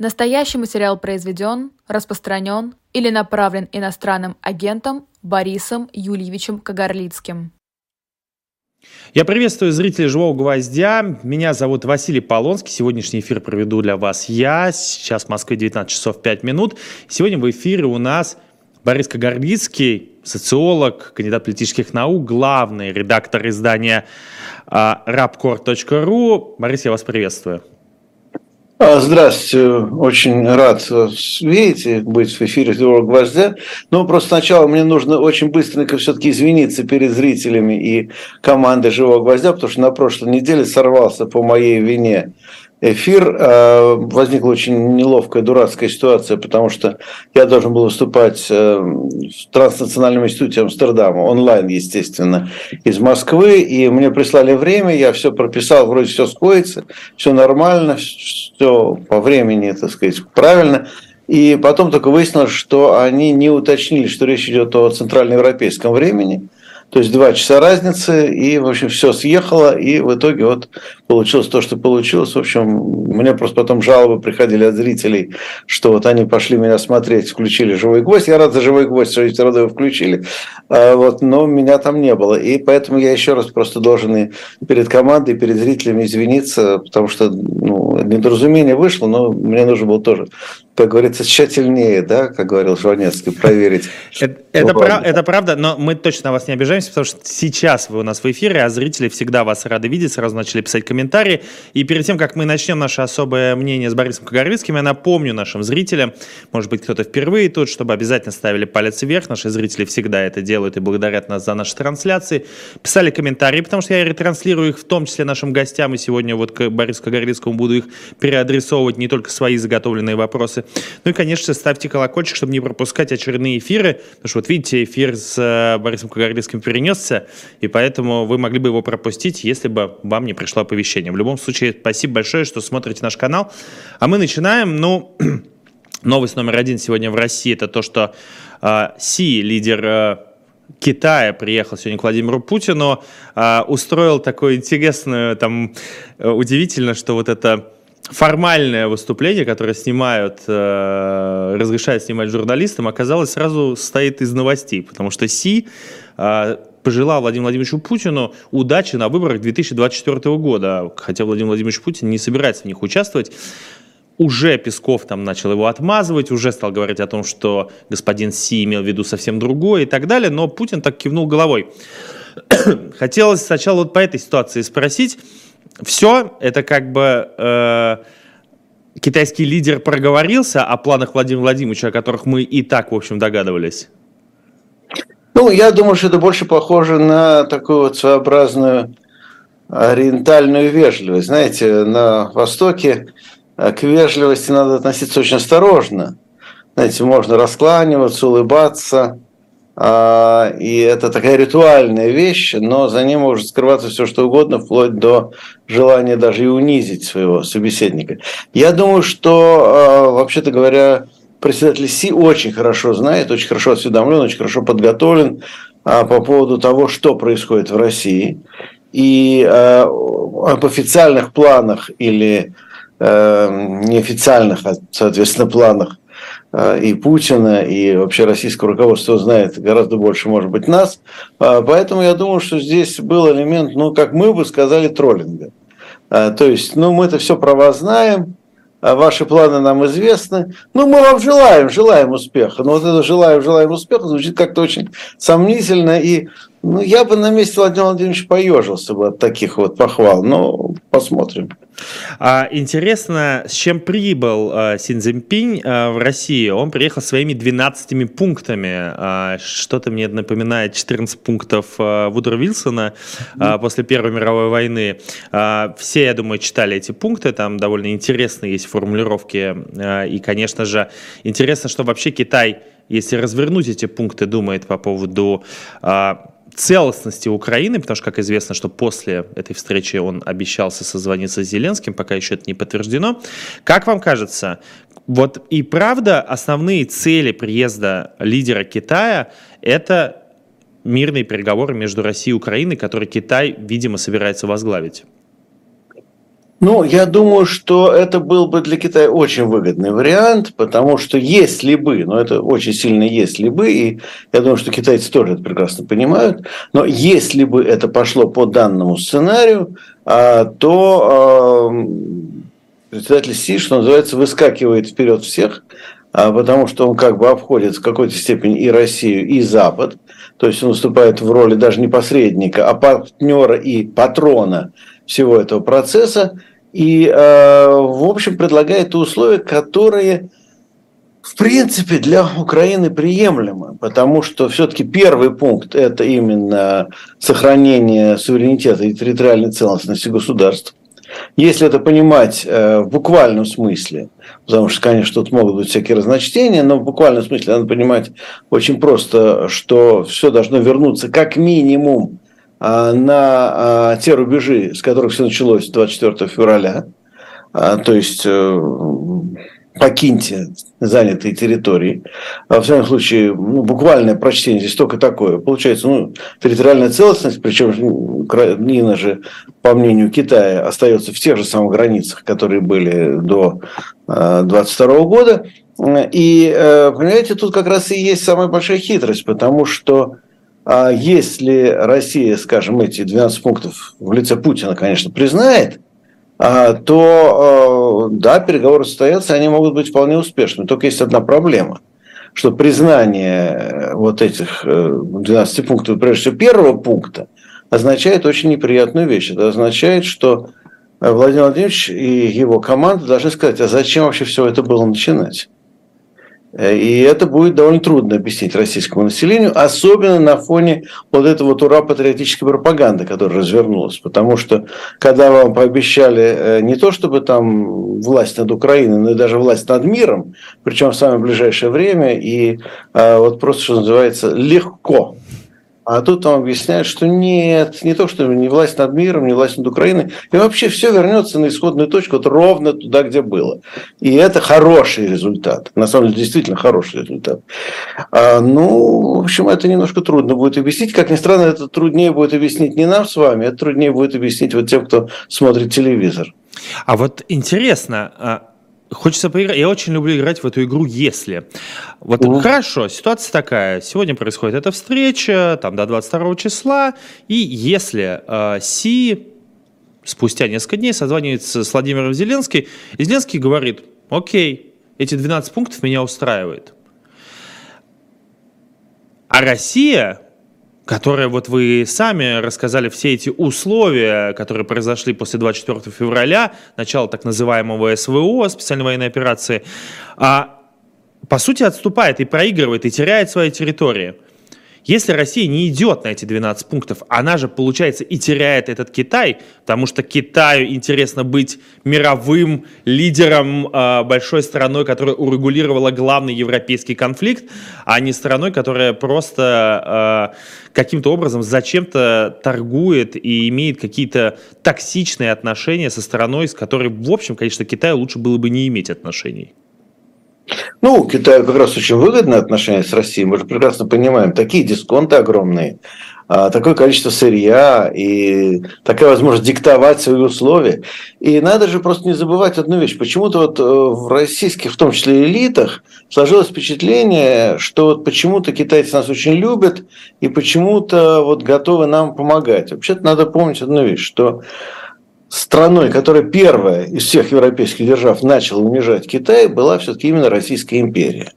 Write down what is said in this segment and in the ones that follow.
Настоящий материал произведен, распространен или направлен иностранным агентом Борисом Юльевичем Кагарлицким. Я приветствую зрителей «Живого гвоздя». Меня зовут Василий Полонский. Сегодняшний эфир проведу для вас я. Сейчас в Москве 19 часов 5 минут. Сегодня в эфире у нас Борис Кагарлицкий, социолог, кандидат политических наук, главный редактор издания rapcore.ru. Борис, я вас приветствую. А, здравствуйте, очень рад вас видеть, быть в эфире «Живого гвоздя». Но просто сначала мне нужно очень быстренько все-таки извиниться перед зрителями и командой «Живого гвоздя», потому что на прошлой неделе сорвался по моей вине эфир. Э, возникла очень неловкая, дурацкая ситуация, потому что я должен был выступать э, в Транснациональном институте Амстердама, онлайн, естественно, из Москвы, и мне прислали время, я все прописал, вроде все сходится, все нормально, все по времени, так сказать, правильно. И потом только выяснилось, что они не уточнили, что речь идет о центральноевропейском времени – то есть два часа разницы, и, в общем, все съехало, и в итоге вот получилось то, что получилось. В общем, мне просто потом жалобы приходили от зрителей, что вот они пошли меня смотреть, включили «Живой гвоздь». Я рад за «Живой гвоздь», что все равно его включили, а вот, но меня там не было. И поэтому я еще раз просто должен и перед командой, и перед зрителями извиниться, потому что ну, недоразумение вышло, но мне нужно было тоже как говорится, тщательнее, да, как говорил Жванецкий, проверить. Это, это, прав, это правда, но мы точно на вас не обижаемся, потому что сейчас вы у нас в эфире, а зрители всегда вас рады видеть, сразу начали писать комментарии. И перед тем, как мы начнем наше особое мнение с Борисом Кагарлицким, я напомню нашим зрителям, может быть, кто-то впервые тут, чтобы обязательно ставили палец вверх. Наши зрители всегда это делают и благодарят нас за наши трансляции. Писали комментарии, потому что я ретранслирую их в том числе нашим гостям, и сегодня вот к Борису Кагарлицкому буду их переадресовывать, не только свои заготовленные вопросы. Ну и, конечно, ставьте колокольчик, чтобы не пропускать очередные эфиры, потому что вот видите, эфир с э, Борисом Кагарлицким перенесся, и поэтому вы могли бы его пропустить, если бы вам не пришло оповещение. В любом случае, спасибо большое, что смотрите наш канал. А мы начинаем. Ну, новость номер один сегодня в России – это то, что э, Си, лидер э, Китая приехал сегодня к Владимиру Путину, э, устроил такое интересное, там, э, удивительно, что вот это формальное выступление, которое снимают, э, разрешают снимать журналистам, оказалось сразу состоит из новостей, потому что Си э, пожелал Владимиру Владимировичу Путину удачи на выборах 2024 года, хотя Владимир Владимирович Путин не собирается в них участвовать. Уже Песков там начал его отмазывать, уже стал говорить о том, что господин Си имел в виду совсем другое и так далее, но Путин так кивнул головой. Хотелось сначала вот по этой ситуации спросить, все, это как бы э, китайский лидер проговорился о планах Владимира Владимировича, о которых мы и так, в общем, догадывались? Ну, я думаю, что это больше похоже на такую вот своеобразную ориентальную вежливость. Знаете, на Востоке э, к вежливости надо относиться очень осторожно. Знаете, можно раскланиваться, улыбаться – и это такая ритуальная вещь, но за ней может скрываться все что угодно, вплоть до желания даже и унизить своего собеседника. Я думаю, что, а, вообще-то говоря, председатель Си очень хорошо знает, очень хорошо осведомлен, очень хорошо подготовлен а, по поводу того, что происходит в России. И об официальных планах или неофициальных, соответственно, планах а, и Путина, и вообще российского руководства знает гораздо больше, может быть, нас. А, поэтому я думаю, что здесь был элемент, ну, как мы бы сказали, троллинга. А, то есть, ну, мы это все про вас знаем, ваши планы нам известны. Ну, мы вам желаем, желаем успеха. Но вот это желаем, желаем успеха звучит как-то очень сомнительно. И ну, я бы на месте Владимира Владимировича поежился бы от таких вот похвал. Но посмотрим. А, интересно, с чем прибыл а, Син Цзиньпинь а, в Россию? Он приехал своими 12 пунктами. А, что-то мне напоминает 14 пунктов а, Вудро Вилсона а, после Первой мировой войны. А, все, я думаю, читали эти пункты. Там довольно интересные есть формулировки. А, и, конечно же, интересно, что вообще Китай, если развернуть эти пункты, думает по поводу... А, целостности Украины, потому что, как известно, что после этой встречи он обещался созвониться с Зеленским, пока еще это не подтверждено. Как вам кажется, вот и правда основные цели приезда лидера Китая – это мирные переговоры между Россией и Украиной, которые Китай, видимо, собирается возглавить? Ну, я думаю, что это был бы для Китая очень выгодный вариант, потому что если бы, но это очень сильно если бы, и я думаю, что китайцы тоже это прекрасно понимают, но если бы это пошло по данному сценарию, а, то председатель Си, что называется, выскакивает вперед всех, а, потому что он как бы обходит в какой-то степени и Россию, и Запад. То есть он выступает в роли даже не посредника, а партнера и патрона всего этого процесса. И, э, в общем, предлагает условия, которые, в принципе, для Украины приемлемы, потому что все-таки первый пункт – это именно сохранение суверенитета и территориальной целостности государств. Если это понимать э, в буквальном смысле, потому что, конечно, тут могут быть всякие разночтения, но в буквальном смысле надо понимать очень просто, что все должно вернуться как минимум на э, те рубежи, с которых все началось 24 февраля, э, то есть э, покиньте занятые территории. А во всяком случае, ну, буквальное прочтение здесь только такое. Получается, ну, территориальная целостность, причем Украина же, по мнению Китая, остается в тех же самых границах, которые были до 22 э, года. И, э, понимаете, тут как раз и есть самая большая хитрость, потому что а если Россия, скажем, эти 12 пунктов в лице Путина, конечно, признает – а, то э, да, переговоры состоятся, они могут быть вполне успешными. Только есть одна проблема, что признание э, вот этих 12 э, пунктов, прежде всего первого пункта, означает очень неприятную вещь. Это означает, что Владимир Владимирович и его команда должны сказать, а зачем вообще все это было начинать? И это будет довольно трудно объяснить российскому населению, особенно на фоне вот этой вот ура-патриотической пропаганды, которая развернулась. Потому что, когда вам пообещали э, не то, чтобы там власть над Украиной, но и даже власть над миром, причем в самое ближайшее время, и э, вот просто, что называется, легко а тут там объясняют, что нет, не то, что не власть над миром, не власть над Украиной. И вообще все вернется на исходную точку, вот ровно туда, где было. И это хороший результат. На самом деле, действительно хороший результат. А, ну, в общем, это немножко трудно будет объяснить. Как ни странно, это труднее будет объяснить не нам с вами, это труднее будет объяснить вот тем, кто смотрит телевизор. А вот интересно, а Хочется поиграть. Я очень люблю играть в эту игру «Если». Вот mm хорошо, ситуация такая. Сегодня происходит эта встреча, там до 22 числа, и если э, Си спустя несколько дней созванивается с Владимиром Зеленским, и Зеленский говорит, окей, эти 12 пунктов меня устраивает. А Россия которая вот вы сами рассказали все эти условия, которые произошли после 24 февраля, начала так называемого СВО, специальной военной операции, а, по сути отступает и проигрывает, и теряет свои территории. Если Россия не идет на эти 12 пунктов, она же, получается, и теряет этот Китай, потому что Китаю интересно быть мировым лидером э, большой страной, которая урегулировала главный европейский конфликт, а не страной, которая просто э, каким-то образом зачем-то торгует и имеет какие-то токсичные отношения со страной, с которой, в общем, конечно, Китаю лучше было бы не иметь отношений. Ну, Китаю как раз очень выгодные отношения с Россией. Мы же прекрасно понимаем, такие дисконты огромные, а, такое количество сырья и такая возможность диктовать свои условия. И надо же просто не забывать одну вещь. Почему-то вот э, в российских, в том числе элитах, сложилось впечатление, что вот почему-то китайцы нас очень любят и почему-то вот готовы нам помогать. Вообще-то надо помнить одну вещь, что страной, которая первая из всех европейских держав начала унижать Китай, была все-таки именно Российская империя.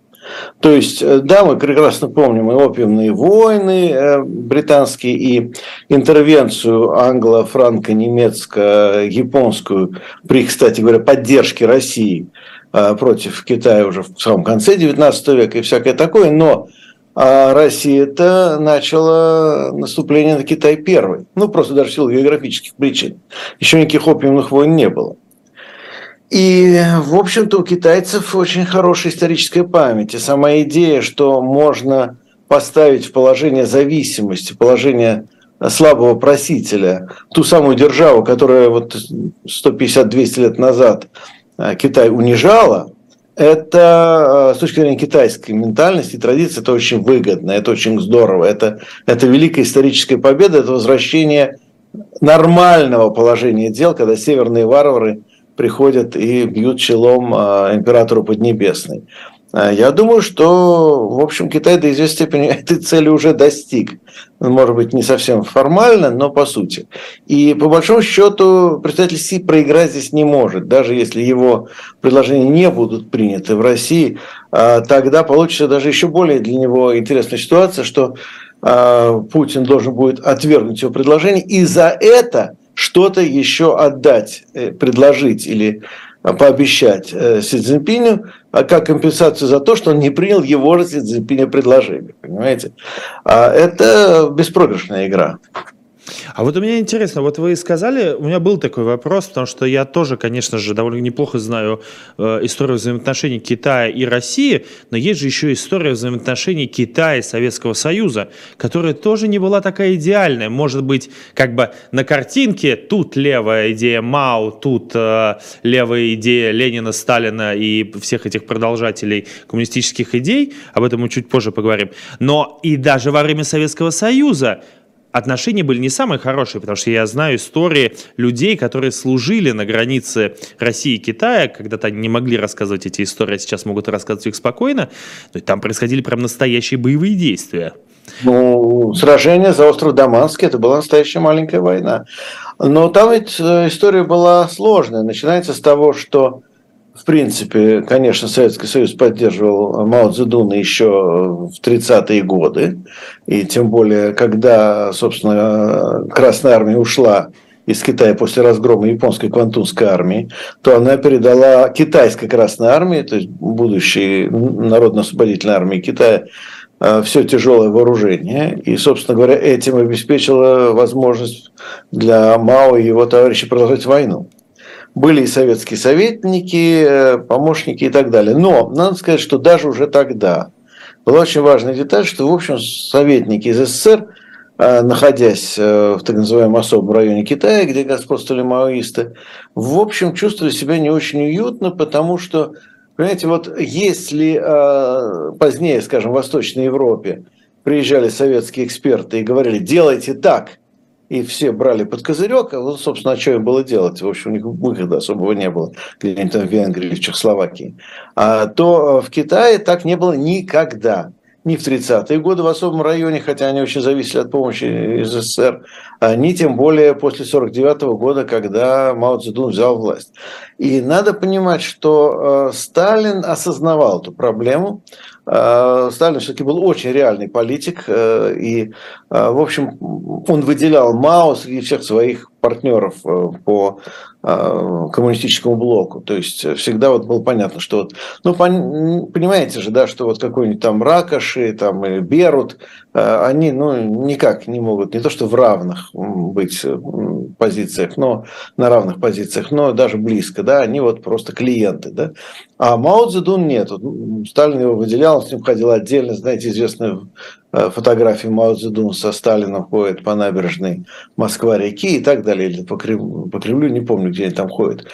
То есть, э, да, мы прекрасно помним и опиумные войны э, британские, и интервенцию англо-франко-немецко-японскую при, кстати говоря, поддержке России э, против Китая уже в самом конце XIX века и всякое такое, но а Россия-то начала наступление на Китай первой. Ну, просто даже в силу географических причин. Еще никаких опиумных войн не было. И, в общем-то, у китайцев очень хорошая историческая память. И сама идея, что можно поставить в положение зависимости, положение слабого просителя, ту самую державу, которая вот 150-200 лет назад а, Китай унижала, это э, с точки зрения китайской ментальности традиции, это очень выгодно, это очень здорово. Это, это великая историческая победа, это возвращение нормального положения дел, когда северные варвары приходят и бьют челом а, императору Поднебесной. А, я думаю, что, в общем, Китай до известной степени этой цели уже достиг. Может быть, не совсем формально, но по сути. И по большому счету представитель Си проиграть здесь не может. Даже если его предложения не будут приняты в России, а, тогда получится даже еще более для него интересная ситуация, что Путин должен будет отвергнуть его предложение, и за это что-то еще отдать, э, предложить или пообещать э, Си Цзиньпиню как компенсацию за то, что он не принял его же предложение. Понимаете? А это беспроигрышная игра. А вот у меня интересно, вот вы сказали, у меня был такой вопрос, потому что я тоже, конечно же, довольно неплохо знаю э, историю взаимоотношений Китая и России, но есть же еще история взаимоотношений Китая и Советского Союза, которая тоже не была такая идеальная. Может быть, как бы на картинке тут левая идея Мао, тут э, левая идея Ленина, Сталина и всех этих продолжателей коммунистических идей, об этом мы чуть позже поговорим. Но и даже во время Советского Союза отношения были не самые хорошие, потому что я знаю истории людей, которые служили на границе России и Китая, когда-то они не могли рассказывать эти истории, а сейчас могут рассказывать их спокойно, но там происходили прям настоящие боевые действия. Ну, сражение за остров Даманский, это была настоящая маленькая война. Но там ведь э, история была сложная. Начинается с того, что в принципе, конечно, Советский Союз поддерживал Мао Цзэдуна еще в 30-е годы. И тем более, когда, собственно, Красная Армия ушла из Китая после разгрома японской Квантунской армии, то она передала китайской Красной армии, то есть будущей Народно-освободительной армии Китая, э, все тяжелое вооружение. И, собственно говоря, этим обеспечила возможность для Мао и его товарищей продолжать войну были и советские советники, э, помощники и так далее. Но надо сказать, что даже уже тогда была очень важная деталь, что, в общем, советники из СССР, э, находясь э, в так называемом особом районе Китая, где господствовали маоисты, в общем, чувствовали себя не очень уютно, потому что, понимаете, вот если позднее, скажем, в Восточной Европе приезжали советские эксперты и говорили, делайте так – и все брали под козырек, а вот, собственно, а что им было делать? В общем, у них выхода особого не было, где-нибудь там в Венгрии в Чехословакии. А, то в Китае так не было никогда. Ни в 30-е годы в особом районе, хотя они очень зависели от помощи из СССР, а ни тем более после 49 -го года, когда Мао Цзэдун взял власть. И надо понимать, что э, Сталин осознавал эту проблему, Э, Сталин все-таки был очень реальный политик, э, и, э, в общем, он выделял Мао среди всех своих партнеров по коммунистическому блоку. То есть всегда вот было понятно, что вот, ну, понимаете же, да, что вот какой-нибудь там Ракоши, там или Берут, они, ну, никак не могут, не то что в равных быть позициях, но на равных позициях, но даже близко, да, они вот просто клиенты, да. А Мао Цзэдун нет. Сталин его выделял, с ним ходил отдельно, знаете, известная э, фотография Мао Цзэдун со Сталином ходит по набережной Москва-реки и так далее, или по Кремлю, по Кремлю, не помню, где они там ходят.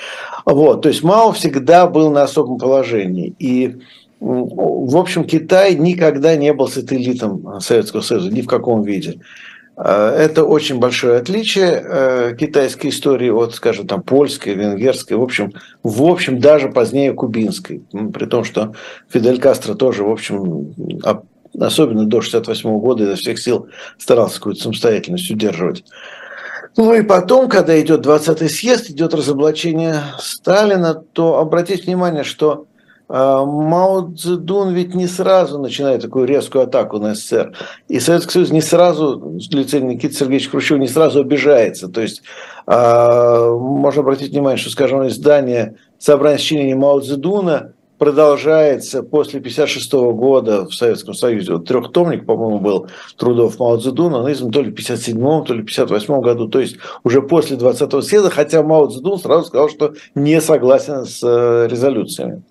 Вот, то есть Мао всегда был на особом положении. И в общем, Китай никогда не был сателлитом Советского Союза, ни в каком виде. Э, это очень большое отличие э, китайской истории от, скажем, там, польской, венгерской, в общем, в общем, даже позднее кубинской. При том, что Фидель Кастро тоже, в общем, особенно до 68 года изо всех сил старался какую-то самостоятельность удерживать. Ну и потом, когда идет 20-й съезд, идет разоблачение Сталина, то обратите внимание, что а, Мао Цзэдун ведь не сразу начинает такую резкую атаку на СССР. И Советский Союз не сразу, в лице Никиты Сергеевича Хрущева, не сразу обижается. То есть а, можно обратить внимание, что, скажем, издание «Собрание сочинений Мао Цзэдуна» продолжается после 1956 года в Советском Союзе. Вот трехтомник, по-моему, был трудов Мао Цзэдуна, он издан то ли в 1957, то ли в 1958 году, то есть уже после 20-го съезда, хотя Мао Цзэдун сразу сказал, что не согласен с э, резолюциями.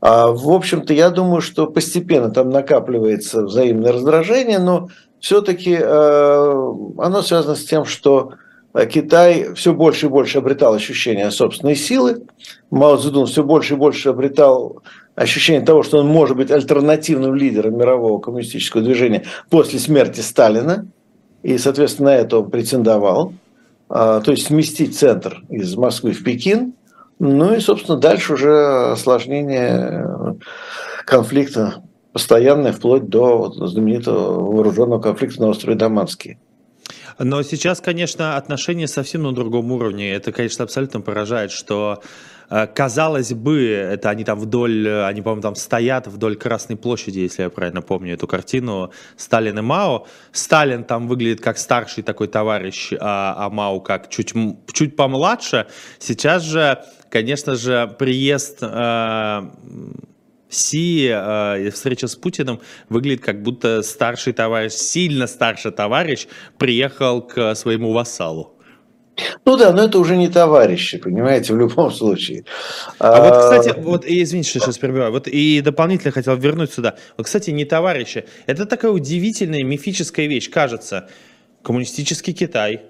А, в общем-то, я думаю, что постепенно там накапливается взаимное раздражение, но все-таки э, оно связано с тем, что Китай все больше и больше обретал ощущение собственной силы. Мао Цзэдун все больше и больше обретал ощущение того, что он может быть альтернативным лидером мирового коммунистического движения после смерти Сталина. И, соответственно, на это он претендовал. то есть сместить центр из Москвы в Пекин, ну и, собственно, дальше уже осложнение конфликта постоянное, вплоть до знаменитого вооруженного конфликта на острове Даманский. Но сейчас, конечно, отношения совсем на другом уровне. Это, конечно, абсолютно поражает, что э, Казалось бы, это они там вдоль, они, по-моему, там стоят вдоль Красной площади, если я правильно помню эту картину, Сталин и Мао. Сталин там выглядит как старший такой товарищ, а, а Мао как чуть, чуть помладше. Сейчас же, конечно же, приезд э, Си э, встреча с Путиным выглядит как будто старший товарищ, сильно старший товарищ приехал к своему вассалу. Ну да, но это уже не товарищи, понимаете, в любом случае. А, а вот, кстати, вот, извините, что сейчас перебиваю, вот и дополнительно хотел вернуть сюда. Вот, кстати, не товарищи. Это такая удивительная мифическая вещь, кажется. Коммунистический Китай,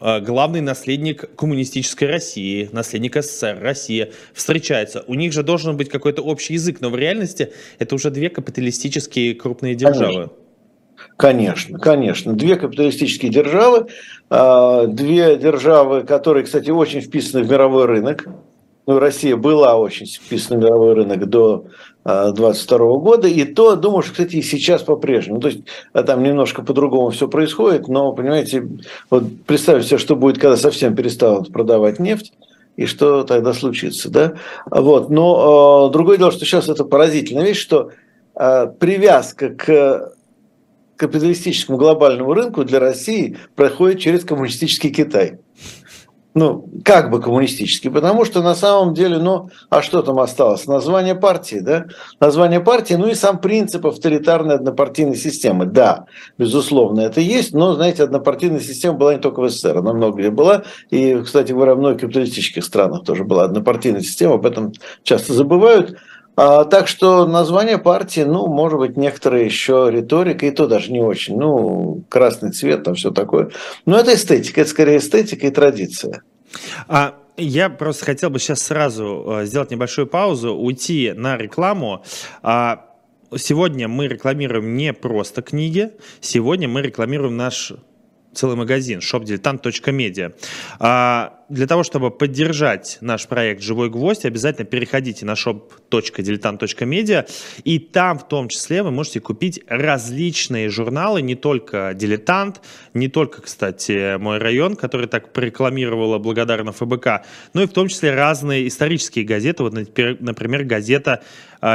главный наследник коммунистической России, наследник СССР, Россия, встречаются. У них же должен быть какой-то общий язык, но в реальности это уже две капиталистические крупные державы. Конечно, конечно. Две капиталистические державы, э, две державы, которые, кстати, очень вписаны в мировой рынок. Ну, Россия была очень вписана в мировой рынок до 2022 года, и то, думаю, что, кстати, и сейчас по-прежнему. То есть а там немножко по-другому все происходит, но, понимаете, вот представьте себе, что будет, когда совсем перестанут продавать нефть, и что тогда случится, да? Вот. Но э, другое дело, что сейчас это поразительная вещь, что э, привязка к капиталистическому глобальному рынку для России проходит через коммунистический Китай ну, как бы коммунистический, потому что на самом деле, ну, а что там осталось? Название партии, да? Название партии, ну и сам принцип авторитарной однопартийной системы. Да, безусловно, это есть, но, знаете, однопартийная система была не только в СССР, она много где была, и, кстати говоря, в многих капиталистических странах тоже была однопартийная система, об этом часто забывают. А, так что название партии, ну, может быть, некоторые еще риторика, и то даже не очень. Ну, красный цвет, там все такое. Но это эстетика, это скорее эстетика и традиция. А я просто хотел бы сейчас сразу э, сделать небольшую паузу, уйти на рекламу. А, сегодня мы рекламируем не просто книги, сегодня мы рекламируем наш целый магазин shopdiletant.media. А, для того, чтобы поддержать наш проект «Живой гвоздь», обязательно переходите на shop.diletant.media, и там в том числе вы можете купить различные журналы, не только «Дилетант», не только, кстати, «Мой район», который так прорекламировала благодарна ФБК, но и в том числе разные исторические газеты, вот, например, газета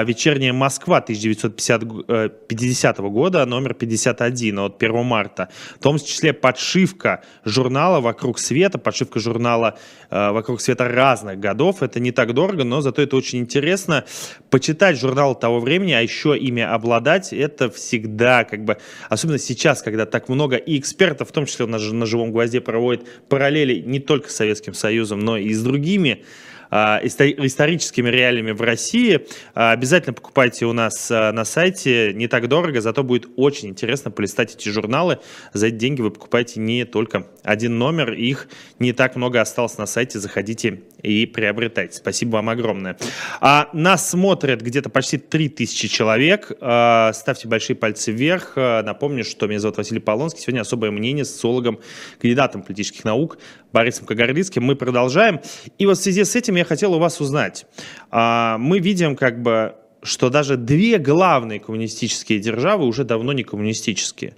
«Вечерняя Москва» 1950 э, года, номер 51 от 1 марта, в том числе подшивка журнала «Вокруг света», подшивка журнала э, «Вокруг света» разных годов. Это не так дорого, но зато это очень интересно. Почитать журнал того времени, а еще ими обладать, это всегда как бы, особенно сейчас, когда так много и экспертов, в том числе на, на «Живом гвозде» проводят параллели не только с Советским Союзом, но и с другими а, историческими реалиями в России. А, обязательно покупайте у нас а, на сайте, не так дорого, зато будет очень интересно полистать эти журналы. За эти деньги вы покупаете не только один номер, их не так много осталось на сайте, заходите и приобретайте. Спасибо вам огромное. А нас смотрят где-то почти 3000 человек. Ставьте большие пальцы вверх. Напомню, что меня зовут Василий Полонский. Сегодня особое мнение с социологом, кандидатом политических наук Борисом Кагарлицким. Мы продолжаем. И вот в связи с этим я хотел у вас узнать. А, мы видим как бы что даже две главные коммунистические державы уже давно не коммунистические.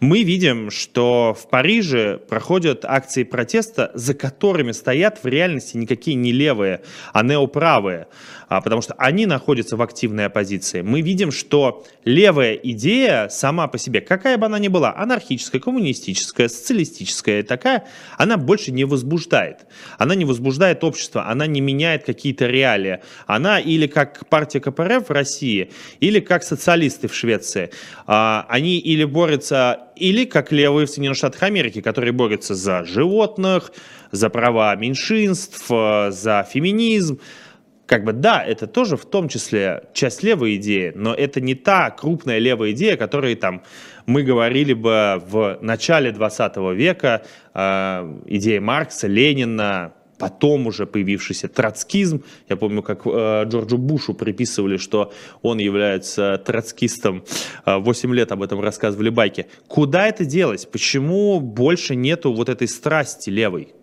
Мы видим, что в Париже проходят акции протеста, за которыми стоят в реальности никакие не левые, а неоправые, а, потому что они находятся в активной оппозиции. Мы видим, что левая идея сама по себе, какая бы она ни была, анархическая, коммунистическая, социалистическая, такая, она больше не возбуждает. Она не возбуждает общество, она не меняет какие-то реалии. Она или как партия КПРФ, в России или как социалисты в Швеции. А, они или борются, или как левые в Соединенных Штатах Америки, которые борются за животных, за права меньшинств, за феминизм. Как бы да, это тоже в том числе часть левой идеи, но это не та крупная левая идея, которой там мы говорили бы в начале 20 века, э, идея Маркса, Ленина, потом уже появившийся троцкизм. Я помню, как э, Джорджу Бушу приписывали, что он является троцкистом. Э, 8 лет об этом рассказывали байки. Куда это делось? Почему больше нету вот этой страсти левой?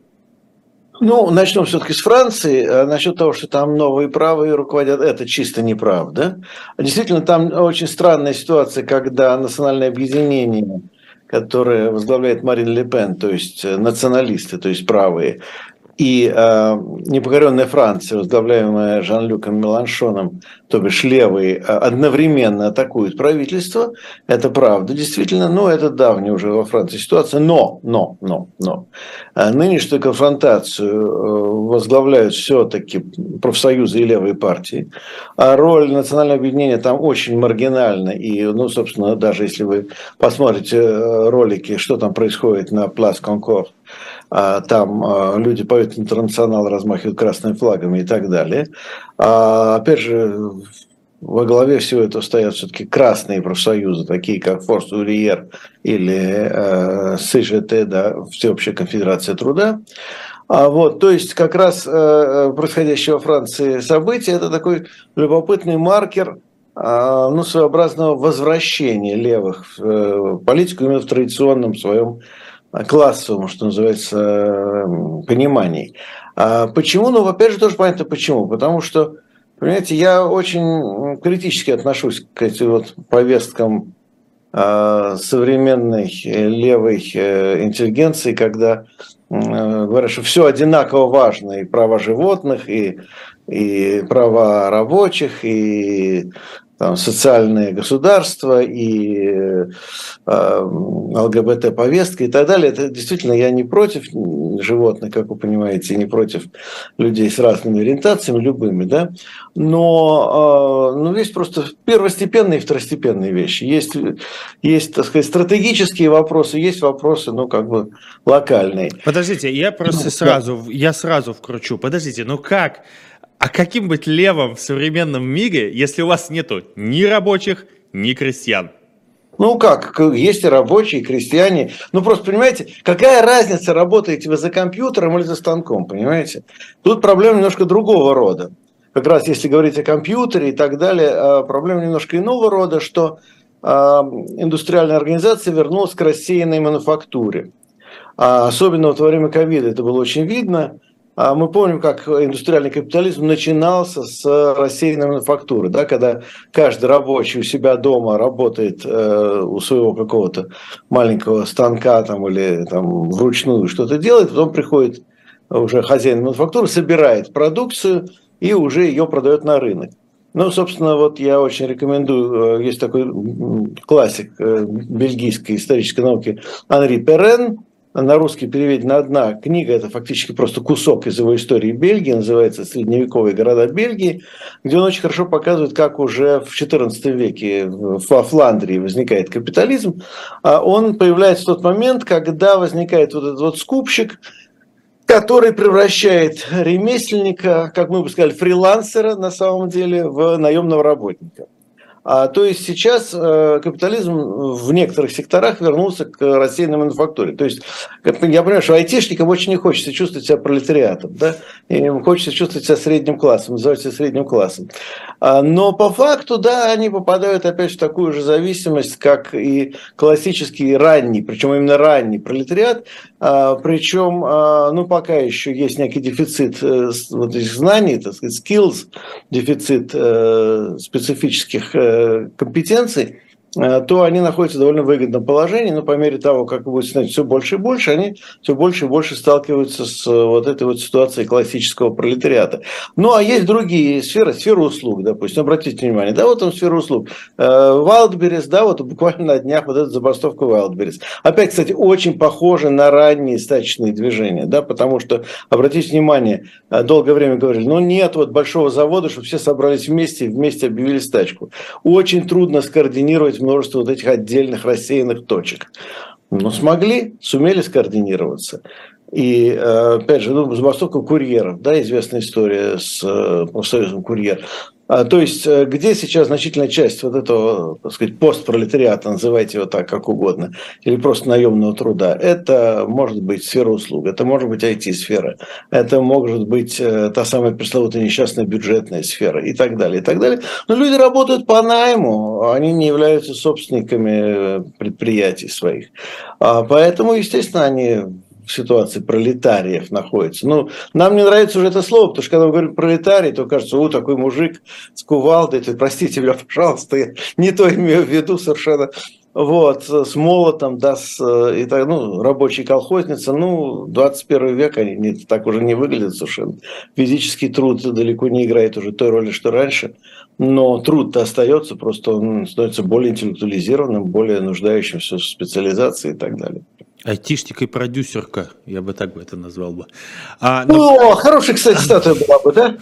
Ну, начнем все-таки с Франции. А насчет того, что там новые правые руководят, это чисто неправда. Действительно, там очень странная ситуация, когда национальное объединение, которое возглавляет Марин Ле Пен, то есть националисты, то есть правые, и э, непокоренная Франция, возглавляемая Жан-Люком Меланшоном, то бишь левые, э, одновременно атакуют правительство. Это правда, действительно. Но это давняя уже во Франции ситуация. Но, но, но, но. Э, нынешнюю конфронтацию э, возглавляют все-таки профсоюзы и левые партии. А роль национального объединения там очень маргинальна. И, ну, собственно, даже если вы посмотрите ролики, что там происходит на Плас Конкорд, там а, люди поют интернационал, размахивают красными флагами и так далее. А, опять же, во главе всего этого стоят все-таки красные профсоюзы, такие как Форс Уриер или э, СЖТ, да, Всеобщая конфедерация труда. А вот, то есть как раз э, происходящее во Франции событие – это такой любопытный маркер э, ну, своеобразного возвращения левых в э, политику именно в традиционном своем классовом, что называется, понимании. А почему? Ну, опять же, тоже понятно почему. Потому что, понимаете, я очень критически отношусь к этим вот повесткам а, современной левой э, интеллигенции, когда говорят, что все одинаково важно, и права животных, и, и права рабочих, и там, социальное государство и э, ЛГБТ-повестка и так далее. Это действительно я не против животных, как вы понимаете, не против людей с разными ориентациями, любыми, да, но э, ну, есть просто первостепенные и второстепенные вещи. Есть, есть, так сказать, стратегические вопросы, есть вопросы, ну, как бы локальные. Подождите, я просто ну, сразу, да. я сразу вкручу. Подождите, ну как а каким быть левым в современном мире, если у вас нету ни рабочих, ни крестьян? Ну как, есть и рабочие, и крестьяне. Ну просто, понимаете, какая разница, работаете вы за компьютером или за станком, понимаете? Тут проблема немножко другого рода. Как раз если говорить о компьютере и так далее, а проблема немножко иного рода, что а, индустриальная организация вернулась к рассеянной мануфактуре. А особенно вот во время ковида это было очень видно – мы помним, как индустриальный капитализм начинался с рассеянной мануфактуры, да, когда каждый рабочий у себя дома работает э, у своего какого-то маленького станка там, или там, вручную что-то делает, потом приходит уже хозяин мануфактуры, собирает продукцию и уже ее продает на рынок. Ну, собственно, вот я очень рекомендую, э, есть такой классик э, бельгийской исторической науки Анри Перен, на русский переведена одна книга, это фактически просто кусок из его истории Бельгии, называется «Средневековые города Бельгии», где он очень хорошо показывает, как уже в XIV веке во Фландрии возникает капитализм. А он появляется в тот момент, когда возникает вот этот вот скупщик, который превращает ремесленника, как мы бы сказали, фрилансера на самом деле, в наемного работника. А, то есть сейчас э, капитализм в некоторых секторах вернулся к рассеянной мануфактуре. То есть я понимаю, что айтишникам очень не хочется чувствовать себя пролетариатом, да? им хочется чувствовать себя средним классом, называть себя средним классом. А, но по факту, да, они попадают опять в такую же зависимость, как и классический ранний, причем именно ранний пролетариат, а, причем, а, ну, пока еще есть некий дефицит э, вот этих знаний, так сказать, skills, дефицит э, специфических компетенций, Э, то они находятся в довольно выгодном положении, но по мере того, как будет становиться все больше и больше, они все больше и больше сталкиваются с э, вот этой вот ситуацией классического пролетариата. Ну, а есть другие сферы, сфера услуг, допустим, обратите внимание, да, вот там сфера услуг. Wildberries, э, да, вот буквально на днях вот эта забастовка Wildberries. Опять, кстати, очень похоже на ранние стачечные движения, да, потому что, обратите внимание, долгое время говорили, ну, нет вот большого завода, чтобы все собрались вместе и вместе объявили стачку. Очень трудно скоординировать множество вот этих отдельных рассеянных точек. Но смогли, сумели скоординироваться. И, э, опять же, ну, забастовка курьеров, да, известная история с э, профсоюзом курьер. А, то есть, э, где сейчас значительная часть вот этого, так сказать, постпролетариата, называйте его так, как угодно, или просто наемного труда, это может быть сфера услуг, это может быть IT-сфера, это может быть э, та самая пресловутая несчастная бюджетная сфера и так далее, и так далее. Но люди работают по найму, они не являются собственниками э, предприятий своих. А поэтому, естественно, они ситуации пролетариев находится. Ну, нам не нравится уже это слово, потому что когда мы говорим пролетарий, то кажется, о, такой мужик с кувалдой, ты, простите меня, пожалуйста, я не то имею в виду совершенно. Вот, с молотом, да, с, и так, ну, рабочий колхозница, ну, 21 век, они не, так уже не выглядят совершенно. Физический труд далеко не играет уже той роли, что раньше, но труд-то остается, просто он становится более интеллектуализированным, более нуждающимся в специализации и так далее. Айтишник и продюсерка, я бы так бы это назвал бы. А, но... О, хорошая, кстати, статуя была бы, да?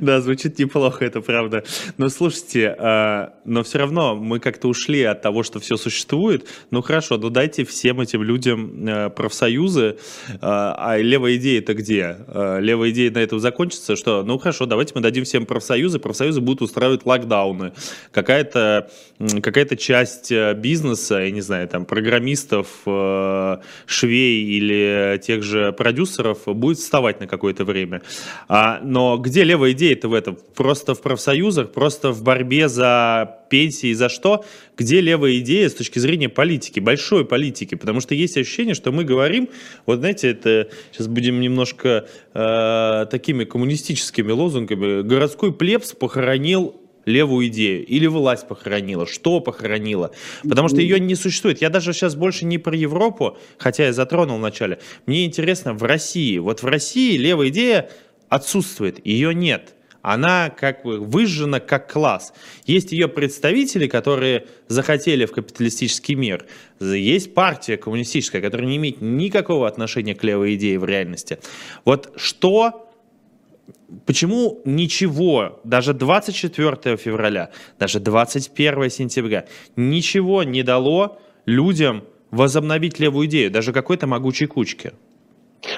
Да, звучит неплохо, это правда. Но слушайте, а, но все равно мы как-то ушли от того, что все существует. Ну хорошо, ну дайте всем этим людям а, профсоюзы. А, а левая идея это где? Левая идея на этом закончится, что ну хорошо, давайте мы дадим всем профсоюзы, профсоюзы будут устраивать локдауны. Какая-то какая часть бизнеса, я не знаю, там программистов, Э, швей или тех же продюсеров будет вставать на какое-то время. А, но где левая идея-то в этом? Просто в профсоюзах, просто в борьбе за пенсии, за что? Где левая идея с точки зрения политики, большой политики? Потому что есть ощущение, что мы говорим, вот знаете, это сейчас будем немножко э, такими коммунистическими лозунгами. Городской плебс похоронил левую идею? Или власть похоронила? Что похоронила? Потому что ее не существует. Я даже сейчас больше не про Европу, хотя я затронул вначале. Мне интересно в России. Вот в России левая идея отсутствует, ее нет. Она как бы выжжена как класс. Есть ее представители, которые захотели в капиталистический мир. Есть партия коммунистическая, которая не имеет никакого отношения к левой идее в реальности. Вот что почему ничего, даже 24 февраля, даже 21 сентября, ничего не дало людям возобновить левую идею, даже какой-то могучей кучки?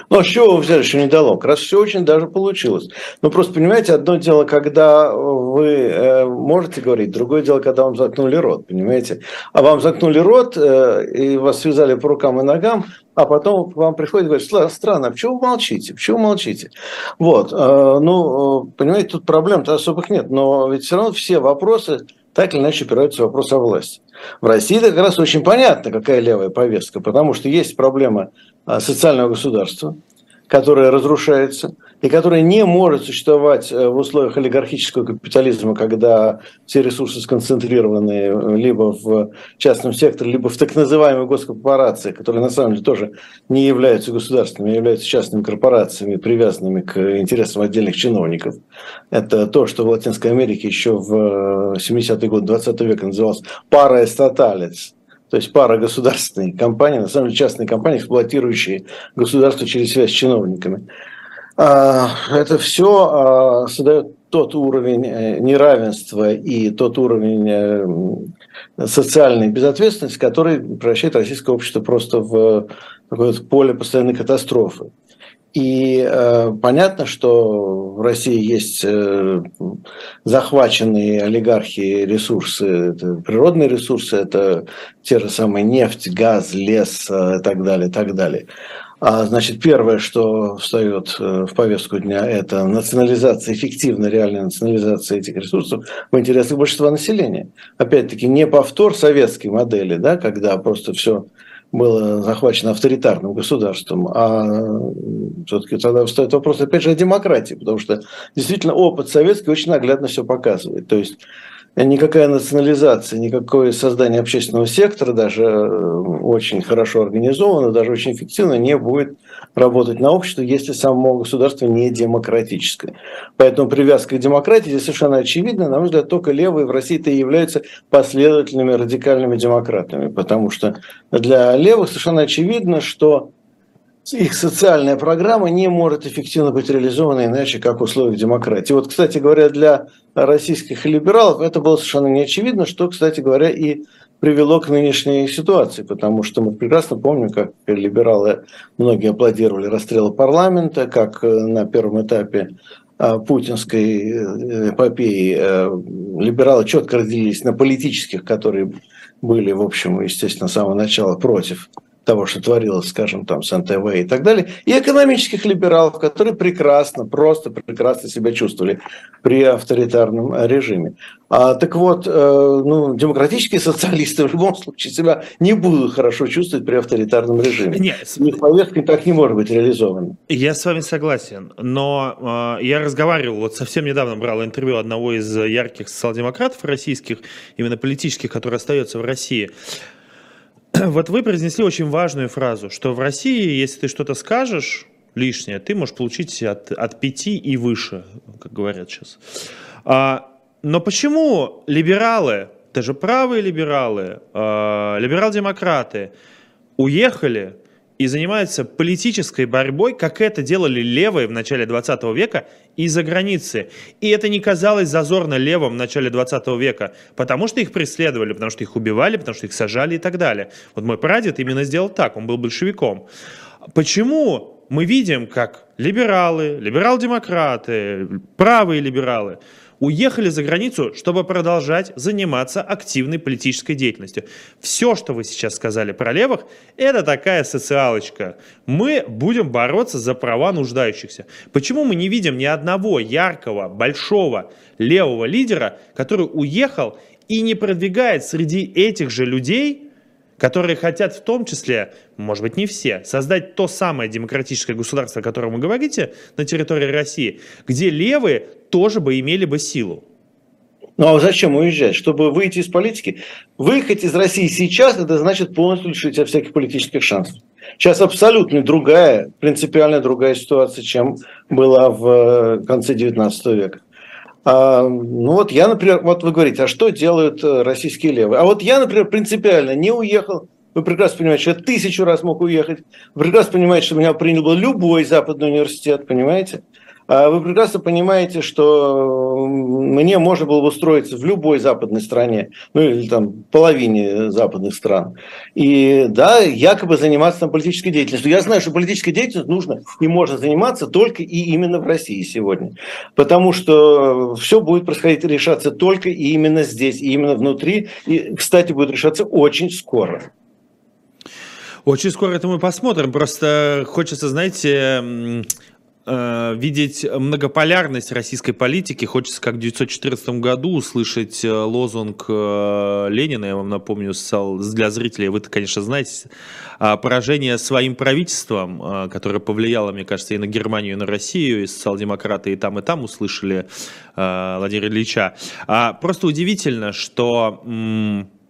Ну, а с чего вы взяли, что не дало? Как раз все очень даже получилось. Ну, просто понимаете, одно дело, когда вы э, можете говорить, другое дело, когда вам заткнули рот, понимаете? А вам заткнули рот э, и вас связали по рукам и ногам, а потом вам приходит и говорит, странно, почему вы молчите? Почему вы молчите? Вот, э, ну, понимаете, тут проблем-то особых нет, но ведь все равно все вопросы так или иначе опираются вопрос о власти. В России как раз очень понятно, какая левая повестка, потому что есть проблема а, социального государства, которое разрушается и которое не может существовать э, в условиях олигархического капитализма, когда все ресурсы сконцентрированы э, либо в частном секторе, либо в так называемой госкорпорации, которые на самом деле тоже не являются государственными, а являются частными корпорациями, привязанными к интересам отдельных чиновников. Это то, что в Латинской Америке еще в 70-е э, годы 20 века называлось «пара эстаталец», то есть пара государственной компании, на самом деле частные компании, эксплуатирующие государство через связь с чиновниками. А, это все а, создает тот уровень э, неравенства и тот уровень э, социальной безответственности, который превращает российское общество просто в такое поле постоянной катастрофы. И э, понятно, что в России есть э, захваченные олигархи ресурсы, это природные ресурсы, это те же самые нефть, газ, лес э, и так далее, и так далее. А, значит, первое, что встает э, в повестку дня, это национализация, эффективная реальная национализация этих ресурсов в интересах большинства населения. Опять-таки, не повтор советской модели, да, когда просто все было захвачено авторитарным государством, а все-таки тогда встает вопрос, опять же, о демократии, потому что действительно опыт советский очень наглядно все показывает. То есть никакая национализация, никакое создание общественного сектора, даже э, очень хорошо организованно, даже очень эффективно, не будет работать на общество, если само государство не демократическое. Поэтому привязка к демократии здесь совершенно очевидна. На мой взгляд, только левые в России-то и являются последовательными радикальными демократами, потому что для левых совершенно очевидно, что их социальная программа не может эффективно быть реализована иначе, как в условиях демократии. Вот, кстати говоря, для российских либералов это было совершенно не очевидно, что, кстати говоря, и привело к нынешней ситуации, потому что мы прекрасно помним, как либералы многие аплодировали расстрелу парламента, как на первом этапе а, путинской э, эпопеи э, либералы четко разделились на политических, которые были, в общем, естественно, с самого начала против того, что творилось, скажем, там с НТВ и так далее, и экономических либералов, которые прекрасно, просто прекрасно себя чувствовали при авторитарном режиме. А, так вот, э, ну, демократические социалисты в любом случае себя не будут хорошо чувствовать при авторитарном режиме. Нет. Их повестка так не может быть реализована. Я с вами согласен, но э, я разговаривал, вот совсем недавно брал интервью одного из ярких социал-демократов российских, именно политических, который остается в России. Вот вы произнесли очень важную фразу, что в России, если ты что-то скажешь лишнее, ты можешь получить от, от 5 и выше, как говорят сейчас. А, но почему либералы, даже правые либералы, а, либерал-демократы уехали и занимаются политической борьбой, как это делали левые в начале 20 века из-за границы. И это не казалось зазорно левым в начале 20 века, потому что их преследовали, потому что их убивали, потому что их сажали и так далее. Вот мой прадед именно сделал так, он был большевиком. Почему мы видим, как либералы, либерал-демократы, правые либералы – уехали за границу, чтобы продолжать заниматься активной политической деятельностью. Все, что вы сейчас сказали про левых, это такая социалочка. Мы будем бороться за права нуждающихся. Почему мы не видим ни одного яркого, большого левого лидера, который уехал и не продвигает среди этих же людей которые хотят в том числе, может быть не все, создать то самое демократическое государство, о котором вы говорите, на территории России, где левые тоже бы имели бы силу. Ну а зачем уезжать? Чтобы выйти из политики? Выехать из России сейчас, это значит полностью лишить себя всяких политических шансов. Сейчас абсолютно другая, принципиально другая ситуация, чем была в э, конце 19 века. А, ну вот я, например, вот вы говорите, а что делают э, российские левые? А вот я, например, принципиально не уехал. Вы прекрасно понимаете, что я тысячу раз мог уехать. Вы прекрасно понимаете, что меня принял бы любой западный университет, понимаете? А вы прекрасно понимаете, что мне можно было бы устроиться в любой западной стране, ну или там половине западных стран. И да, якобы заниматься там политической деятельностью. Я знаю, что политической деятельностью нужно и можно заниматься только и именно в России сегодня. Потому что все будет происходить, решаться только и именно здесь, и именно внутри. И, кстати, будет решаться очень скоро. Очень скоро это мы посмотрим. Просто хочется, знаете, Э, видеть многополярность российской политики. Хочется, как в 1914 году, услышать э, лозунг э, Ленина, я вам напомню, для зрителей, вы-то, конечно, знаете, а, поражение своим правительством, которое повлияло, мне кажется, и на Германию, и на Россию, и социал-демократы и там, и там услышали Владимира Ильича. А, просто удивительно, что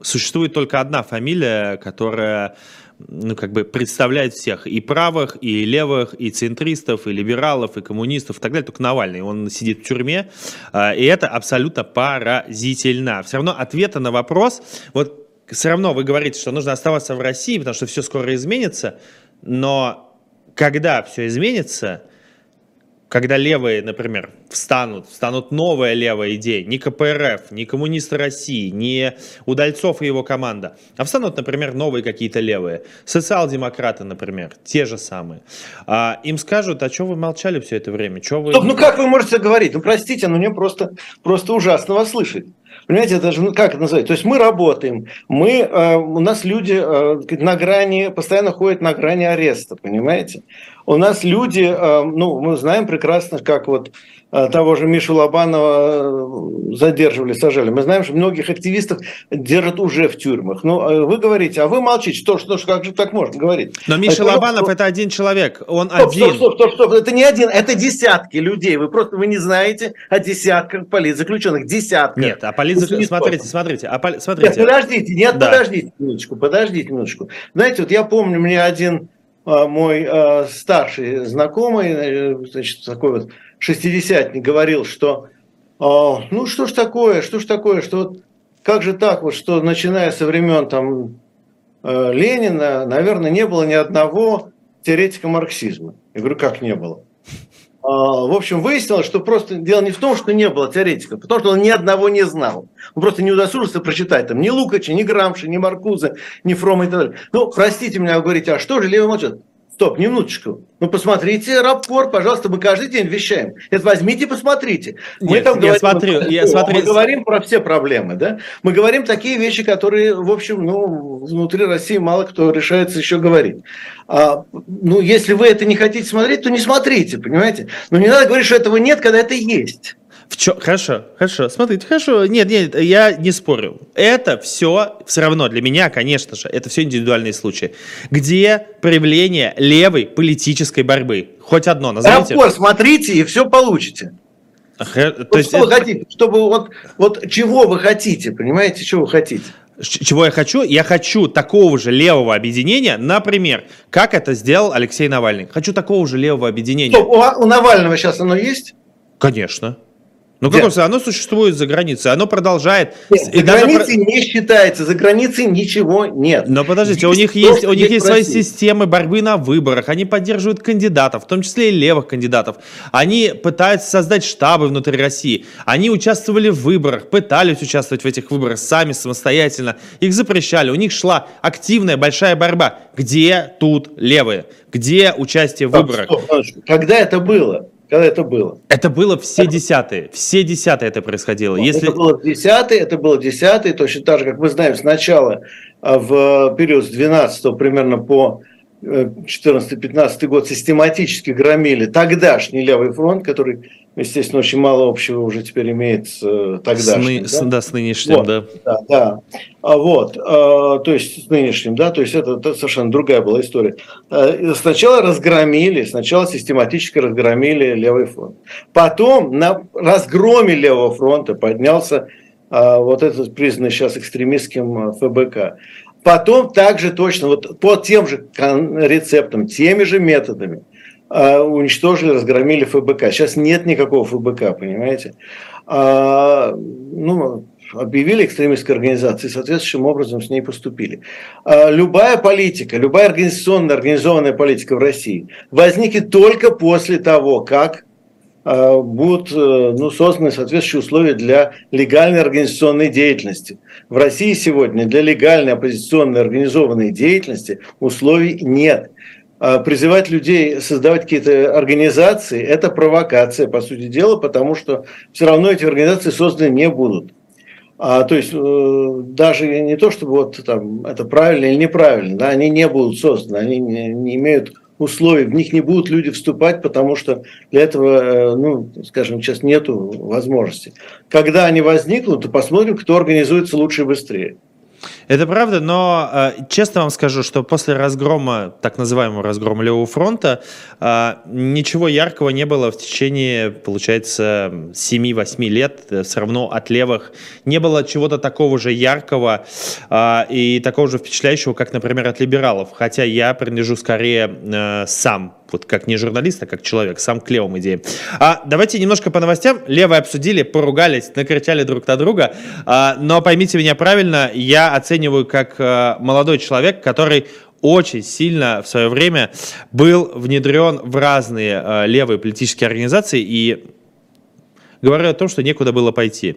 существует только одна фамилия, которая ну, как бы представляет всех, и правых, и левых, и центристов, и либералов, и коммунистов, и так далее, только Навальный, он сидит в тюрьме, а, и это абсолютно поразительно. Все равно ответа на вопрос, вот все равно вы говорите, что нужно оставаться в России, потому что все скоро изменится, но когда все изменится, когда левые, например, встанут, встанут новая левая идея, не КПРФ, не коммунисты России, не Удальцов и его команда, а встанут, например, новые какие-то левые, социал-демократы, например, те же самые. А, им скажут, а что вы молчали все это время? Что вы... Стоп, ну как вы можете говорить? Ну простите, но мне просто, просто ужасно вас слышать. Понимаете, это же, ну, как это называется? То есть мы работаем, мы, э, у нас люди э, на грани, постоянно ходят на грани ареста, понимаете? У нас люди, э, ну, мы знаем прекрасно, как вот Э, того же Мишу Лобанова э, задерживали, сажали. Мы знаем, что многих активистов держат уже в тюрьмах. Ну, э, вы говорите, а вы молчите. Что, что, как же так можно говорить? Но Миша а Лобанов – это один человек, он стоп, один. Стоп, стоп, стоп, стоп, это не один, это десятки людей. Вы просто вы не знаете о десятках политзаключенных. Десятках. Нет, а политзаключенных, смотрите, смотрите. А поли... смотрите. Нет, подождите, нет, да. подождите минуточку, подождите минуточку. Знаете, вот я помню, мне один мой э, старший знакомый, значит, такой вот шестидесятник говорил, что ну что ж такое, что ж такое, что вот как же так вот, что начиная со времен там э, Ленина, наверное, не было ни одного теоретика марксизма. Я говорю, как не было? А, в общем, выяснилось, что просто дело не в том, что не было теоретика, потому что он ни одного не знал. Он просто не удосужился прочитать там ни Лукача, ни Грамши, ни Маркуза, ни Фрома и так далее. Ну, простите меня, вы говорите, а что же левый молчат? Стоп, минуточку. Ну, посмотрите рапорт, пожалуйста, мы каждый день вещаем. Это возьмите, посмотрите. Мы Нет, там я говорим, смотрю, я смотрю. Мы говорим про все проблемы, да? Мы говорим такие вещи, которые, в общем, ну, внутри России мало кто решается еще говорить. А, ну, если вы это не хотите смотреть, то не смотрите, понимаете? Но не надо говорить, что этого нет, когда это есть. В чё? Хорошо, хорошо. Смотрите, хорошо. Нет, нет, я не спорю. Это все все равно для меня, конечно же, это все индивидуальные случаи. Где проявление левой политической борьбы? Хоть одно назовите. Рапорт смотрите и все получите. Хо- То Вот есть что это- вы хотите? Чтобы вот, вот чего вы хотите, понимаете, чего вы хотите? Чего я хочу? Я хочу такого же левого объединения, например, как это сделал Алексей Навальный. Хочу такого же левого объединения. Стоп, у, у Навального сейчас оно есть? Конечно. Ну, какое смысл? оно существует за границей, оно продолжает. Нет, за даже границей не считается, за границей ничего нет. Но подождите, у них Есть у них есть свои системы борьбы на выборах, они поддерживают кандидатов, в том числе и левых кандидатов. Они пытаются создать штабы внутри России. Они участвовали в выборах, пытались участвовать в этих выборах сами, самостоятельно. Их запрещали, у них шла активная большая борьба. Где тут левые? Где участие в выборах? Когда это было? Когда это было? Это было все десятые. Все десятые это происходило. Если... Это было 10 это было 10 точно так же, как мы знаем, сначала а, в период с 12 примерно по 14-15 год систематически громили тогдашний левый фронт, который, естественно, очень мало общего уже теперь имеет с э, с, тогдашним. ны- да? с- да, с нынешним, Вот. да. Да, да. А вот, а, то есть с нынешним, да, то есть это, это совершенно другая была история. И Сначала разгромили, сначала систематически разгромили левый фронт. Потом на разгроме левого фронта поднялся а, вот этот признанный сейчас экстремистским а, ФБК. Потом также точно, вот по тем же рецептам, теми же методами а, уничтожили, разгромили ФБК. Сейчас нет никакого ФБК, понимаете? А, ну, объявили экстремистской организацией, соответствующим образом с ней поступили. А, Любая политика, любая организационная, организованная политика в России возникнет только после того, как будут э, ну, созданы соответствующие условия для легальной организационной деятельности. В России сегодня для легальной оппозиционной организованной деятельности условий нет. А Призывать людей создавать какие-то организации – это провокация, по сути дела, потому что все равно эти организации созданы не будут. А, то есть э, даже не то, чтобы вот там это правильно или неправильно, да, они не будут созданы, они не, не имеют условий, в них не будут люди вступать, потому что для этого, э, ну, скажем, сейчас нету возможности. Когда они возникнут, то посмотрим, кто организуется лучше и быстрее. Это правда, но э, честно вам скажу, что после разгрома, так называемого разгрома Левого фронта, э, ничего яркого не было в течение, получается, 7-8 лет. Э, Все равно от левых не было чего-то такого же яркого э, и такого же впечатляющего, как, например, от либералов. Хотя я принадлежу скорее э, сам вот как не журналист, а как человек, сам к левым идеям. А давайте немножко по новостям. Левые обсудили, поругались, накричали друг на друга. А, но поймите меня правильно, я оцениваю как а, молодой человек, который очень сильно в свое время был внедрен в разные а, левые политические организации и говорю о том, что некуда было пойти.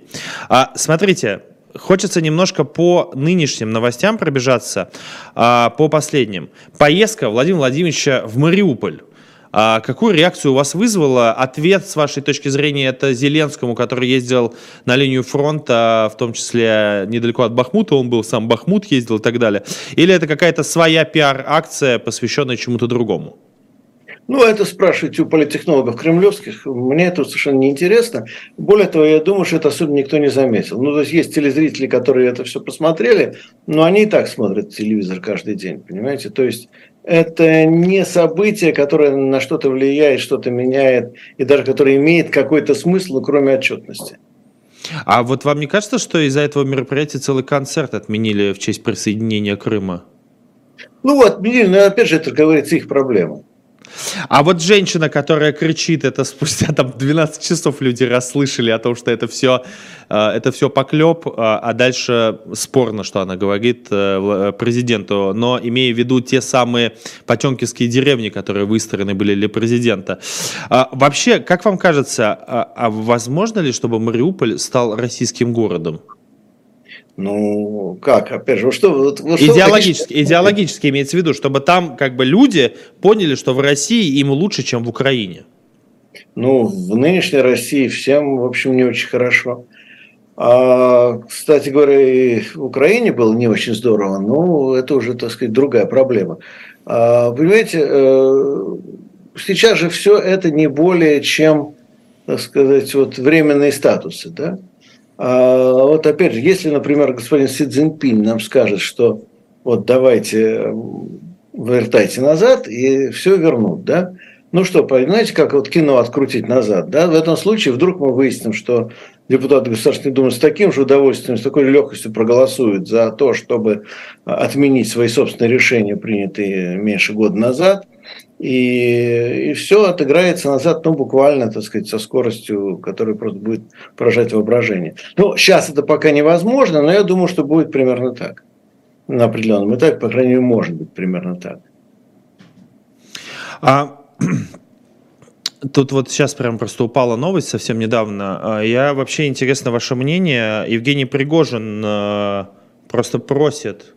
А, смотрите, Хочется немножко по нынешним новостям пробежаться, а, по последним. Поездка Владимира Владимировича в Мариуполь. А какую реакцию у вас вызвала? Ответ, с вашей точки зрения, это Зеленскому, который ездил на линию фронта, в том числе недалеко от Бахмута, он был, сам Бахмут ездил и так далее. Или это какая-то своя пиар-акция, посвященная чему-то другому? Ну, это спрашивайте у политтехнологов кремлевских. Мне это совершенно неинтересно. Более того, я думаю, что это особенно никто не заметил. Ну, то есть есть телезрители, которые это все посмотрели, но они и так смотрят телевизор каждый день, понимаете? То есть это не событие, которое на что-то влияет, что-то меняет, и даже которое имеет какой-то смысл, кроме отчетности. А вот вам не кажется, что из-за этого мероприятия целый концерт отменили в честь присоединения Крыма? Ну отменили, но опять же, это, говорится, их проблема. А вот женщина, которая кричит, это спустя там 12 часов люди расслышали о том, что это все, это все поклеп, а дальше спорно, что она говорит э, президенту, но имея в виду те самые потемкинские деревни, которые выстроены были для президента. А вообще, как вам кажется, а возможно ли, чтобы Мариуполь стал российским городом? Ну, как, опять же, что... Вот, вот идеологически, что идеологически имеется в виду, чтобы там как бы люди поняли, что в России им лучше, чем в Украине. Ну, в нынешней России всем, в общем, не очень хорошо. А, кстати говоря, и в Украине было не очень здорово, но это уже, так сказать, другая проблема. А, понимаете, э, сейчас же все это не более чем, так сказать, вот временные статусы, да? А вот опять же, если, например, господин Си Цзиньпинь нам скажет, что вот давайте вертайте назад и все вернут, да, ну что, понимаете, как вот кино открутить назад, да, в этом случае вдруг мы выясним, что депутаты Государственной Думы с таким же удовольствием, с такой легкостью проголосуют за то, чтобы отменить свои собственные решения, принятые меньше года назад – и, и все отыграется назад, ну, буквально, так сказать, со скоростью, которая просто будет поражать воображение. Ну, сейчас это пока невозможно, но я думаю, что будет примерно так. На определенном этапе, по крайней мере, может быть примерно так. А Тут вот сейчас прям просто упала новость совсем недавно. А, я вообще интересно ваше мнение. Евгений Пригожин э, просто просит а,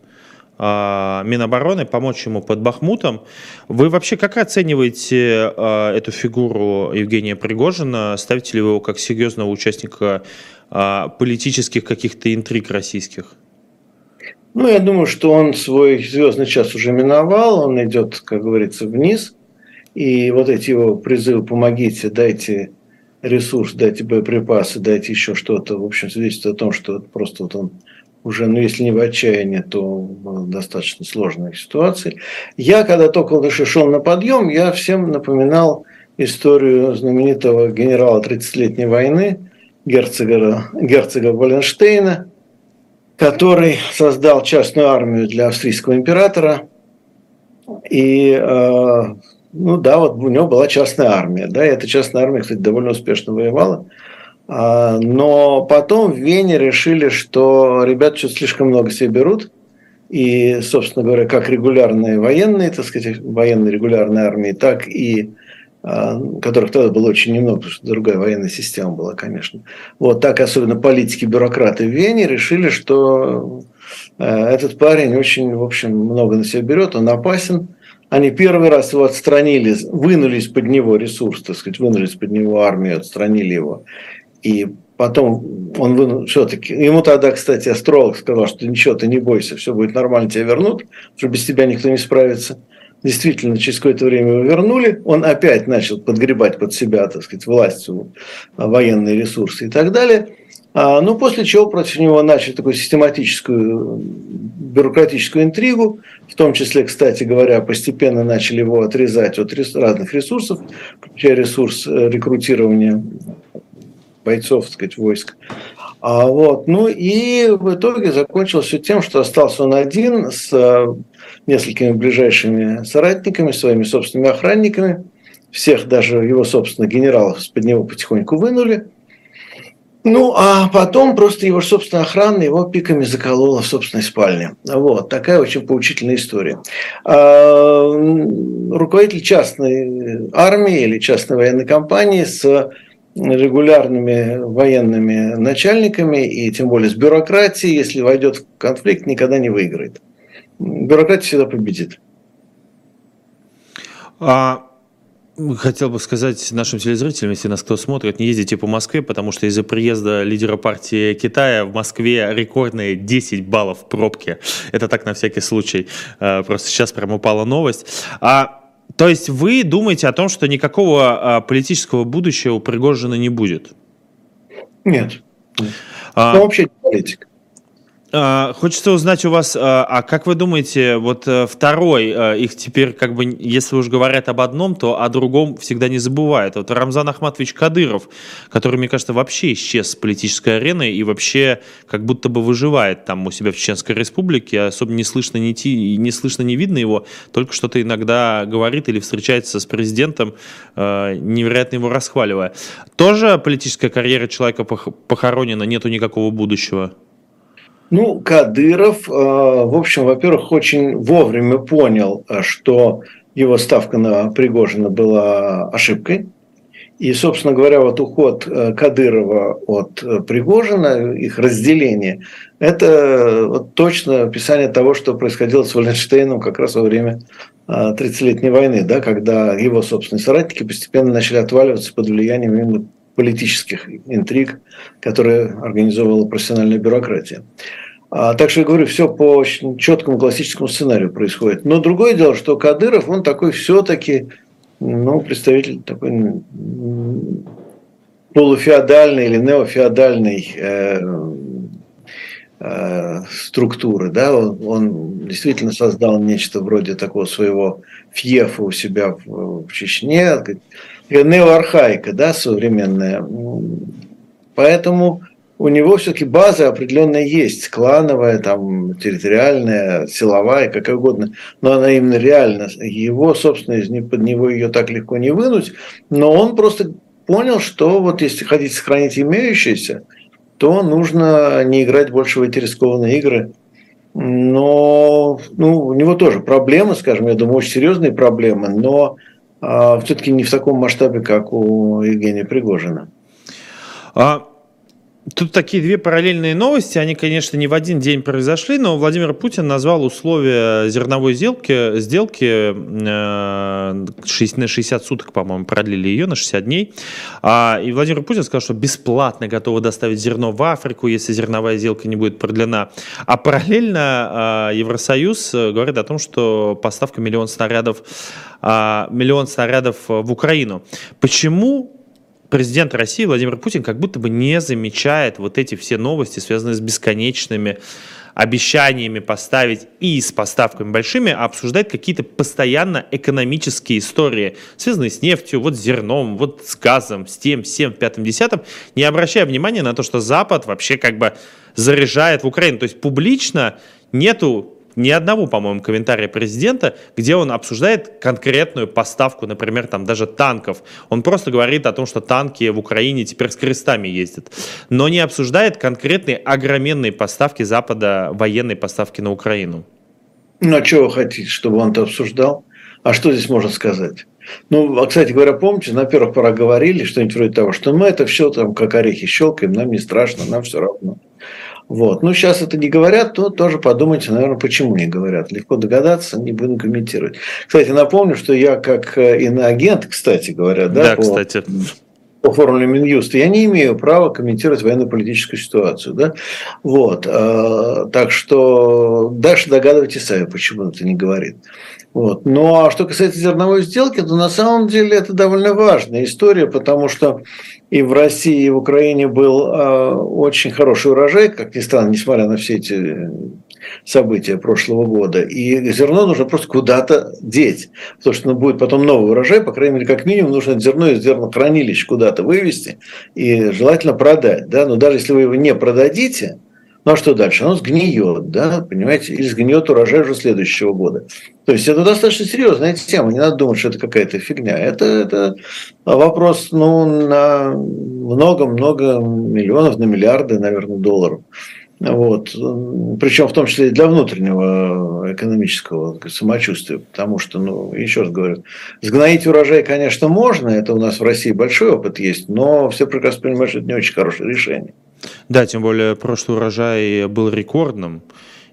Минобороны, помочь ему под Бахмутом. Вы вообще как оцениваете а, эту фигуру Евгения Пригожина? Ставите ли вы его как серьезного участника а, политических каких-то интриг российских? Ну, я думаю, что он свой звездный час уже миновал, он идет, как говорится, вниз. И вот эти его призывы «помогите, дайте ресурс, дайте боеприпасы, дайте еще что-то», в общем, свидетельствует о том, что просто вот он уже, ну, если не в отчаянии, то в достаточно сложной ситуации. Я, когда только вот шел на подъем, я всем напоминал историю знаменитого генерала 30-летней войны, герцога, герцога Валенштейна, который создал частную армию для австрийского императора. И, э, ну да, вот у него была частная армия. Да, и эта частная армия, кстати, довольно успешно воевала. Но потом в Вене решили, что ребят что-то слишком много себе берут. И, собственно говоря, как регулярные военные, так сказать, военные регулярные армии, так и а, которых тогда было очень немного, потому что другая военная система была, конечно. Вот так особенно политики, бюрократы в Вене решили, что а, этот парень очень, в общем, много на себя берет, он опасен. Они первый раз его отстранили, вынули из-под него ресурс, так сказать, вынули из-под него армию, отстранили его. И потом он все-таки... Ему тогда, кстати, астролог сказал, что ничего, ты не бойся, все будет нормально, тебя вернут, что без тебя никто не справится. Действительно, через какое-то время его вернули. Он опять начал подгребать под себя, так сказать, властью, военные ресурсы и так далее. А, ну, после чего против него начали такую систематическую бюрократическую интригу, в том числе, кстати говоря, постепенно начали его отрезать от разных ресурсов, включая ресурс э, рекрутирования бойцов, так сказать, войск. А, вот. Ну и в итоге закончилось все тем, что остался он один с э, несколькими ближайшими соратниками, своими собственными охранниками. Всех, даже его собственных генералов, из-под него потихоньку вынули. Ну, а потом просто его собственная охрана его пиками заколола в собственной спальне. Вот, такая очень поучительная история. А, руководитель частной армии или частной военной компании с регулярными военными начальниками и тем более с бюрократией, если войдет в конфликт, никогда не выиграет. Бюрократия всегда победит. А, хотел бы сказать нашим телезрителям, если нас кто смотрит, не ездите по Москве, потому что из-за приезда лидера партии Китая в Москве рекордные 10 баллов в пробке. Это так на всякий случай. А, просто сейчас прям упала новость. А то есть вы думаете о том, что никакого а, политического будущего у Пригожина не будет? Нет. А, ну, вообще политик. А, хочется узнать у вас, а, а как вы думаете, вот э, второй, э, их теперь как бы, если уж говорят об одном, то о другом всегда не забывают. Вот Рамзан Ахматович Кадыров, который, мне кажется, вообще исчез с политической арены и вообще как будто бы выживает там у себя в Чеченской Республике, особо не слышно, не, ти, не слышно, не видно его, только что-то иногда говорит или встречается с президентом, э, невероятно его расхваливая. Тоже политическая карьера человека похоронена, нету никакого будущего? Ну, Кадыров, э, в общем, во-первых, очень вовремя понял, э, что его ставка на Пригожина была ошибкой. И, собственно говоря, вот уход э, Кадырова от Пригожина, их разделение, это вот точно описание того, что происходило с Валенштейном как раз во время 30-летней э, войны, да, когда его собственные соратники постепенно начали отваливаться под влиянием политических интриг, которые организовывала профессиональная бюрократия. А, так что я говорю, все по очень четкому классическому сценарию происходит. Но другое дело, что Кадыров, он такой все-таки ну, представитель такой полуфеодальной или неофеодальной э, э, структуры. Да? Он, он действительно создал нечто вроде такого своего фьефа у себя в, в Чечне, неоархаика да, современная. Поэтому у него все-таки база определенная есть, клановая, там, территориальная, силовая, как угодно, но она именно реально. Его, собственно, из под него ее так легко не вынуть, но он просто понял, что вот если хотите сохранить имеющееся, то нужно не играть больше в эти рискованные игры. Но ну, у него тоже проблемы, скажем, я думаю, очень серьезные проблемы, но все-таки не в таком масштабе, как у Евгения Пригожина. А Тут такие две параллельные новости, они, конечно, не в один день произошли, но Владимир Путин назвал условия зерновой сделки, сделки э, 60, на 60 суток, по-моему, продлили ее на 60 дней. А, и Владимир Путин сказал, что бесплатно готовы доставить зерно в Африку, если зерновая сделка не будет продлена. А параллельно э, Евросоюз говорит о том, что поставка миллион снарядов, э, миллион снарядов в Украину. Почему президент России Владимир Путин как будто бы не замечает вот эти все новости, связанные с бесконечными обещаниями поставить и с поставками большими, а обсуждать какие-то постоянно экономические истории, связанные с нефтью, вот с зерном, вот с газом, с тем, всем, пятым, десятым, не обращая внимания на то, что Запад вообще как бы заряжает в Украину. То есть публично нету ни одного, по-моему, комментария президента, где он обсуждает конкретную поставку, например, там даже танков. Он просто говорит о том, что танки в Украине теперь с крестами ездят, но не обсуждает конкретные огроменные поставки Запада, военной поставки на Украину. Ну, а что вы хотите, чтобы он это обсуждал? А что здесь можно сказать? Ну, а, кстати говоря, помните, на первых порах говорили что-нибудь вроде того, что мы это все там как орехи щелкаем, нам не страшно, нам все равно. Вот. Ну, сейчас это не говорят, то тоже подумайте, наверное, почему не говорят. Легко догадаться, не будем комментировать. Кстати, напомню, что я как э, иноагент, кстати говоря, да, да по, кстати. по формуле Минюста, я не имею права комментировать военно-политическую ситуацию. Да? Вот. А, так что дальше догадывайтесь сами, почему это не говорит. Вот. Ну а что касается зерновой сделки, то на самом деле это довольно важная история, потому что и в России, и в Украине был э, очень хороший урожай, как ни странно, несмотря на все эти события прошлого года. И зерно нужно просто куда-то деть, потому что ну, будет потом новый урожай, по крайней мере, как минимум нужно зерно из зернохранилищ куда-то вывести и желательно продать. Да? Но даже если вы его не продадите, ну а что дальше? Оно сгниет, да, понимаете, или сгниет урожай уже следующего года. То есть это достаточно серьезная тема. Не надо думать, что это какая-то фигня. Это, это вопрос ну, на много-много миллионов, на миллиарды, наверное, долларов. Вот. Причем в том числе и для внутреннего экономического самочувствия. Потому что, ну, еще раз говорю, сгноить урожай, конечно, можно. Это у нас в России большой опыт есть. Но все прекрасно понимают, что это не очень хорошее решение. Да, тем более прошлый урожай был рекордным.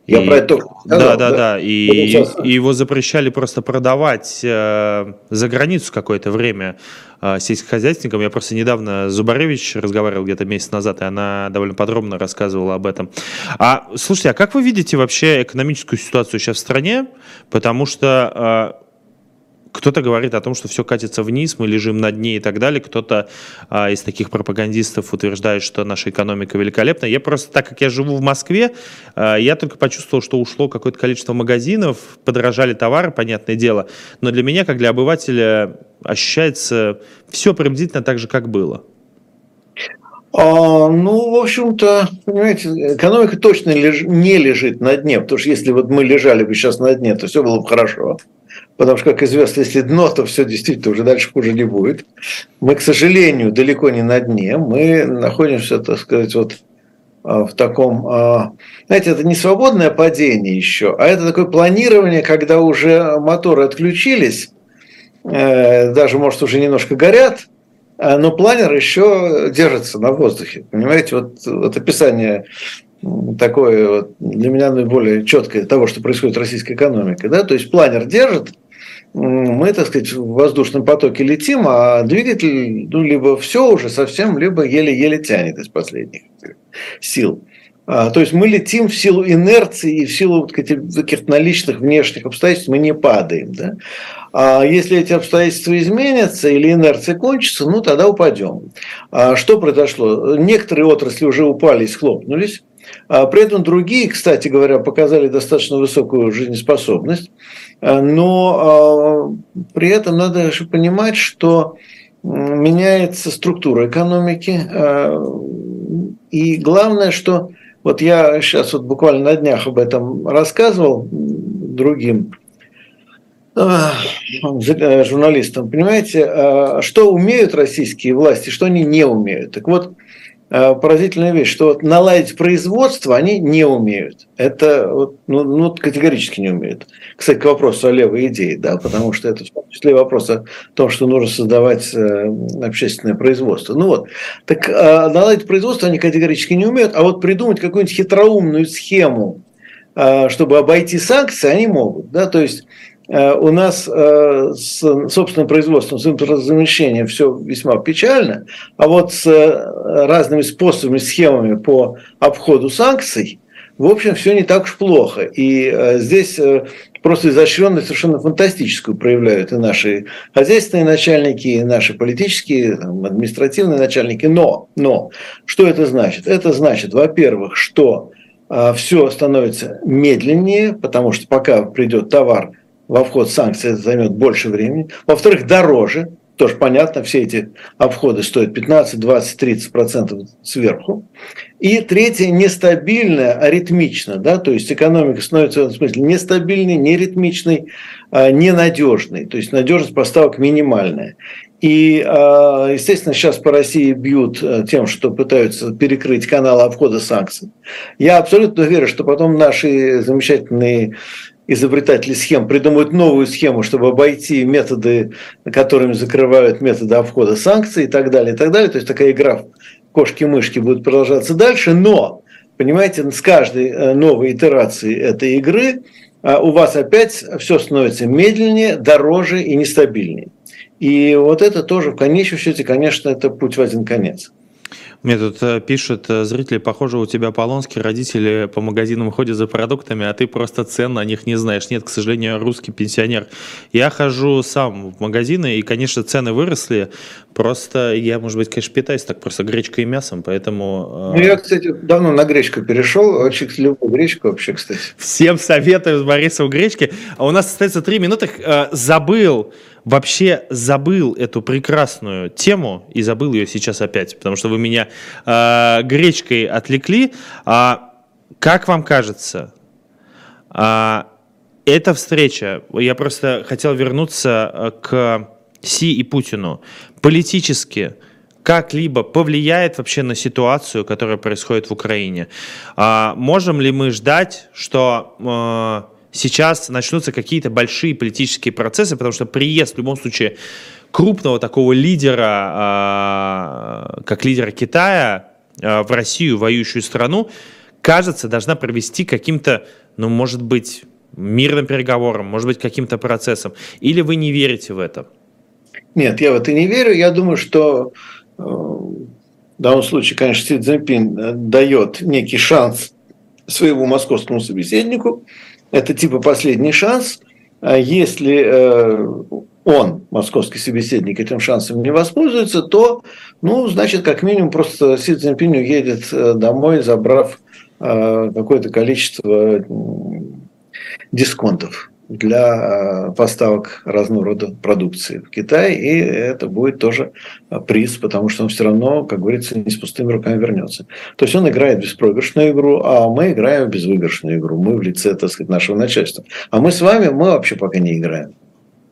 Я и, про это да, да, да, да. И, и его запрещали просто продавать э, за границу какое-то время э, сельскохозяйственникам. Я просто недавно Зубаревич разговаривал где-то месяц назад, и она довольно подробно рассказывала об этом. А слушайте, а как вы видите вообще экономическую ситуацию сейчас в стране? Потому что э, кто-то говорит о том, что все катится вниз, мы лежим на дне и так далее. Кто-то а, из таких пропагандистов утверждает, что наша экономика великолепна. Я просто, так как я живу в Москве, а, я только почувствовал, что ушло какое-то количество магазинов, подорожали товары, понятное дело. Но для меня, как для обывателя, ощущается все приблизительно так же, как было. А, ну, в общем-то, понимаете, экономика точно леж... не лежит на дне, потому что если вот мы лежали бы сейчас на дне, то все было бы хорошо потому что, как известно, если дно, то все действительно уже дальше хуже не будет. Мы, к сожалению, далеко не на дне, мы находимся, так сказать, вот а, в таком, а, знаете, это не свободное падение еще, а это такое планирование, когда уже моторы отключились, э, даже, может, уже немножко горят, но планер еще держится на воздухе. Понимаете, вот, вот описание такое вот для меня наиболее четкое того, что происходит в российской экономике. Да? То есть планер держит, мы, так сказать, в воздушном потоке летим, а двигатель ну, либо все уже совсем, либо еле-еле тянет из последних сил. А, то есть мы летим в силу инерции и в силу каких-то наличных внешних обстоятельств мы не падаем. Да? А если эти обстоятельства изменятся или инерция кончится, ну тогда упадем. А что произошло? Некоторые отрасли уже упали и схлопнулись. А при этом другие, кстати говоря, показали достаточно высокую жизнеспособность. А, но а, при этом надо же понимать, что меняется структура экономики. И главное, что вот я сейчас вот буквально на днях об этом рассказывал другим журналистам. Понимаете, что умеют российские власти, что они не умеют. Так вот, Э, поразительная вещь, что наладить производство они не умеют. Это ну, ну, категорически не умеют. Кстати, к вопросу о левой идее, да, потому что это в том числе вопрос о том, что нужно создавать э, общественное производство. Ну вот, так э, наладить производство они категорически не умеют, а вот придумать какую-нибудь хитроумную схему, чтобы обойти санкции, они могут, да, то есть Э, у нас э, с собственным производством, с импортозамещением все весьма печально, а вот с э, разными способами, схемами по обходу санкций, в общем, все не так уж плохо. И здесь просто изощренность совершенно фантастическую проявляют и наши хозяйственные начальники, и наши политические, административные начальники. Но, но, что это значит? Это значит, во-первых, что все становится медленнее, потому что пока придет товар во вход санкций это займет больше времени. Во-вторых, дороже. Тоже понятно, все эти обходы стоят 15, 20, 30 процентов сверху. И третье, нестабильное, аритмично. Да? То есть экономика становится в этом смысле нестабильной, неритмичной, а, ненадежной. То есть надежность поставок минимальная. И, а, естественно, сейчас по России бьют э, тем, что пытаются перекрыть канал обхода санкций. Я абсолютно уверен, что потом наши замечательные изобретатели схем придумают новую схему, чтобы обойти методы, которыми закрывают методы обхода санкций и так далее, и так далее. То есть такая игра в кошки-мышки будет продолжаться дальше, но, понимаете, с каждой э, новой итерацией этой игры э, у вас опять все становится медленнее, дороже и нестабильнее. И вот это тоже в конечном счете, конечно, это путь в один конец. Мне тут э, пишут э, зрители, похоже, у тебя Полонский, родители по магазинам ходят за продуктами, а ты просто цен на них не знаешь. Нет, к сожалению, русский пенсионер. Я хожу сам в магазины, и, конечно, цены выросли. Просто я, может быть, конечно, питаюсь так просто гречкой и мясом, поэтому... Э, ну, я, кстати, давно на гречку перешел. Очень люблю гречку вообще, кстати. Всем советую с Борисом гречки. А у нас остается три минуты. Забыл вообще забыл эту прекрасную тему и забыл ее сейчас опять, потому что вы меня э, гречкой отвлекли. А, как вам кажется, а, эта встреча, я просто хотел вернуться э, к Си и Путину, политически как-либо повлияет вообще на ситуацию, которая происходит в Украине? А, можем ли мы ждать, что... Э, сейчас начнутся какие-то большие политические процессы, потому что приезд в любом случае крупного такого лидера, а, как лидера Китая а, в Россию, воюющую страну, кажется, должна провести каким-то, ну, может быть, мирным переговором, может быть, каким-то процессом. Или вы не верите в это? Нет, я в это не верю. Я думаю, что э, в данном случае, конечно, Си Цзиньпин э, дает некий шанс своему московскому собеседнику – это типа последний шанс. А если э, он, московский собеседник, этим шансом не воспользуется, то, ну, значит, как минимум просто Си Цзиньпинь уедет э, домой, забрав э, какое-то количество дисконтов для э, поставок разного рода продукции в Китай, и это будет тоже э, приз, потому что он все равно, как говорится, не с пустыми руками вернется. То есть он играет беспроигрышную игру, а мы играем безвыигрышную игру. Мы в лице, так сказать, нашего начальства. А мы с вами, мы вообще пока не играем.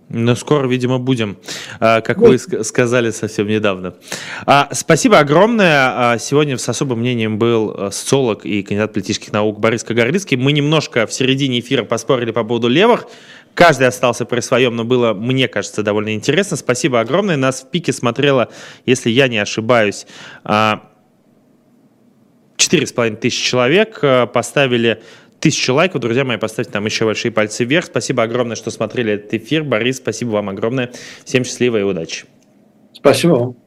Но скоро, видимо, будем, а, как вы сказали совсем недавно. А, спасибо огромное. А, сегодня с особым мнением был социолог и кандидат политических наук Борис Кагарлицкий. Мы немножко в середине эфира поспорили по поводу левых. Каждый остался при своем, но было, мне кажется, довольно интересно. Спасибо огромное. Нас в пике смотрело, если я не ошибаюсь, четыре с половиной тысячи человек. Поставили тысячу лайков. Друзья мои, поставьте там еще большие пальцы вверх. Спасибо огромное, что смотрели этот эфир. Борис, спасибо вам огромное. Всем счастливо и удачи. Спасибо вам.